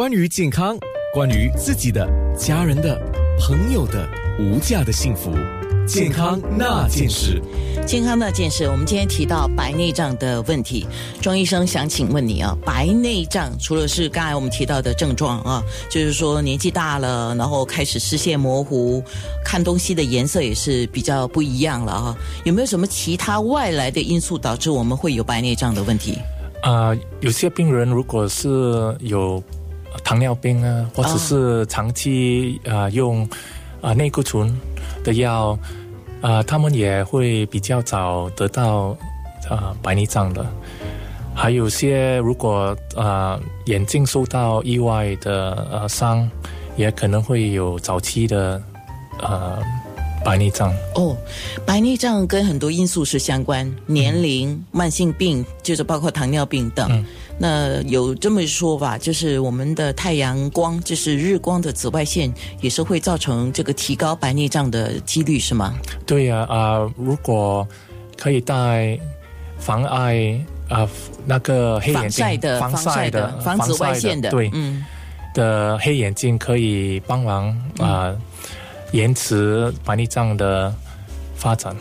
关于健康，关于自己的、家人的、朋友的无价的幸福，健康那件事。健康那件事，我们今天提到白内障的问题。庄医生想请问你啊，白内障除了是刚才我们提到的症状啊，就是说年纪大了，然后开始视线模糊，看东西的颜色也是比较不一样了啊。有没有什么其他外来的因素导致我们会有白内障的问题？啊、有些病人如果是有糖尿病啊，或者是长期啊、用啊、内固醇的药，啊、他们也会比较早得到啊、白内障的。还有些如果啊、眼睛受到意外的呃伤，也可能会有早期的呃白内障。哦，白内障跟很多因素是相关，年龄、慢性病，就是包括糖尿病等。那有这么说吧，就是我们的太阳光，就是日光的紫外线，也是会造成这个提高白内障的几率，是吗？对呀、啊，如果可以戴防碍啊、那个黑眼镜的、防晒的、防紫外线的，对、嗯，的黑眼镜可以帮忙啊、延迟白内障的发展。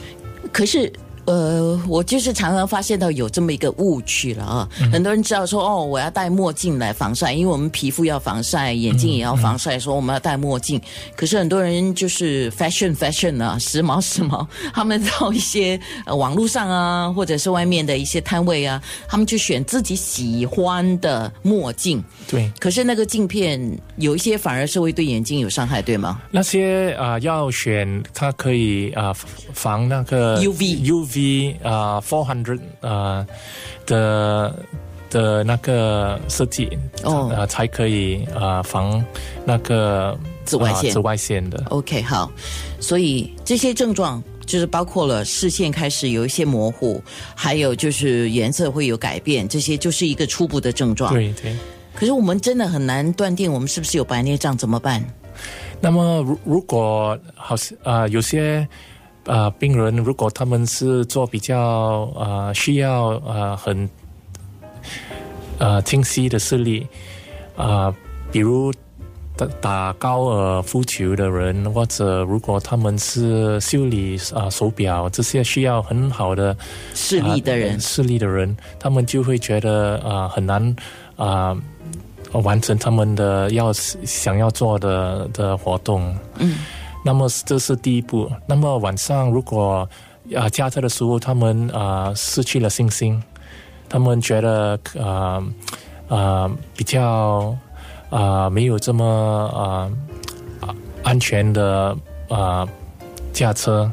可是。呃，我就是常常发现到有这么一个误区了啊，很多人知道说哦，我要戴墨镜来防晒，因为我们皮肤要防晒，眼睛也要防晒，说我们要戴墨镜。可是很多人就是 fashion fashion 啊，时髦时髦，他们到一些呃网络上啊，或者是外面的一些摊位啊，他们就选自己喜欢的墨镜。对，可是那个镜片有一些反而是会对眼睛有伤害，对吗？那些啊、要选它可以啊、防那个 UV UV 啊 four hundred 啊的的那个设计哦呃才可以啊、防那个紫外线啊紫外线的。OK，好，所以这些症状就是包括了视线开始有一些模糊，还有就是颜色会有改变，这些就是一个初步的症状。对对。可是我们真的很难断定我们是不是有白内障，怎么办？那么如如果好像啊、有些啊、病人，如果他们是做比较啊、需要啊、很呃清晰的视力啊、比如打打高尔夫球的人，或者如果他们是修理啊、手表这些需要很好的视力的人啊，视力的人，他们就会觉得啊、很难啊、完成他们的要想要做的的活动。嗯，那么这是第一步。那么晚上如果啊、驾车的时候，他们啊、失去了信心，他们觉得啊啊、比较啊、没有这么啊、啊安全的啊、驾车，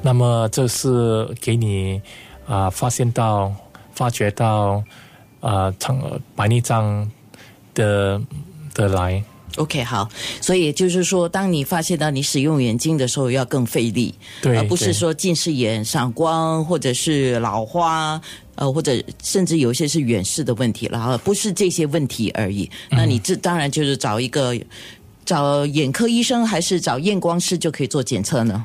那么这是给你啊、发现到发觉到啊长白内障的的来。OK，好，所以就是说，当你发现到你使用眼镜的时候，要更费力，对而不是说近视眼、散光或者是老花，呃，或者甚至有一些是远视的问题了哈，不是这些问题而已。那你这当然就是找一个找眼科医生，还是找验光师就可以做检测呢？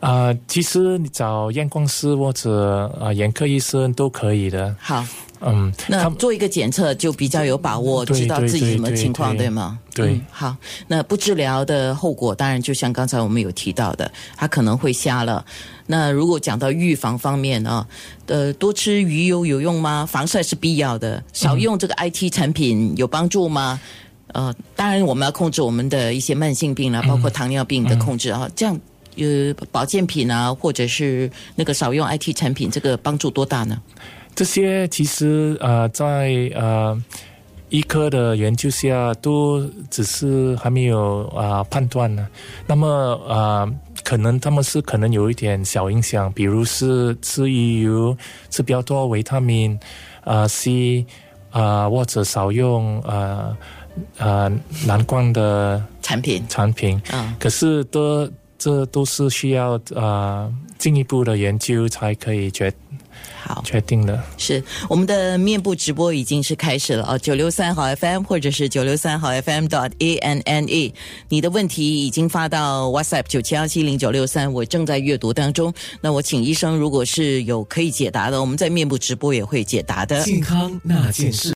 啊、其实你找验光师或者啊、眼科医生都可以的。好，嗯，那做一个检测就比较有把握，知道自己什么情况，对对吗？对嗯好，那不治疗的后果，当然就像刚才我们有提到的，他可能会瞎了。那如果讲到预防方面啊，呃，多吃鱼油有用吗？防晒是必要的，少用这个 IT 产品有帮助吗？呃，当然我们要控制我们的一些慢性病啦，包括糖尿病的控制啊，这样。呃，保健品啊，或者是那个少用 IT 产品，这个帮助多大呢？这些其实呃，在呃医科的研究下，都只是还没有啊、判断呢。那么啊，可能他们是可能有一点小影响，比如是吃鱼油，吃比较多维他命啊、C 啊、或者少用啊啊蓝光的产品产品。啊，可是都这都是需要啊进一步的研究才可以决好。确定了。是我们的面部直播已经是开始了哦，九六三好 FM 或者是九六三好 FM dot a n n e，你的问题已经发到 WhatsApp 九七幺七零九六三，我正在阅读当中。那我请医生，如果是有可以解答的，我们在面部直播也会解答的。健康那件事。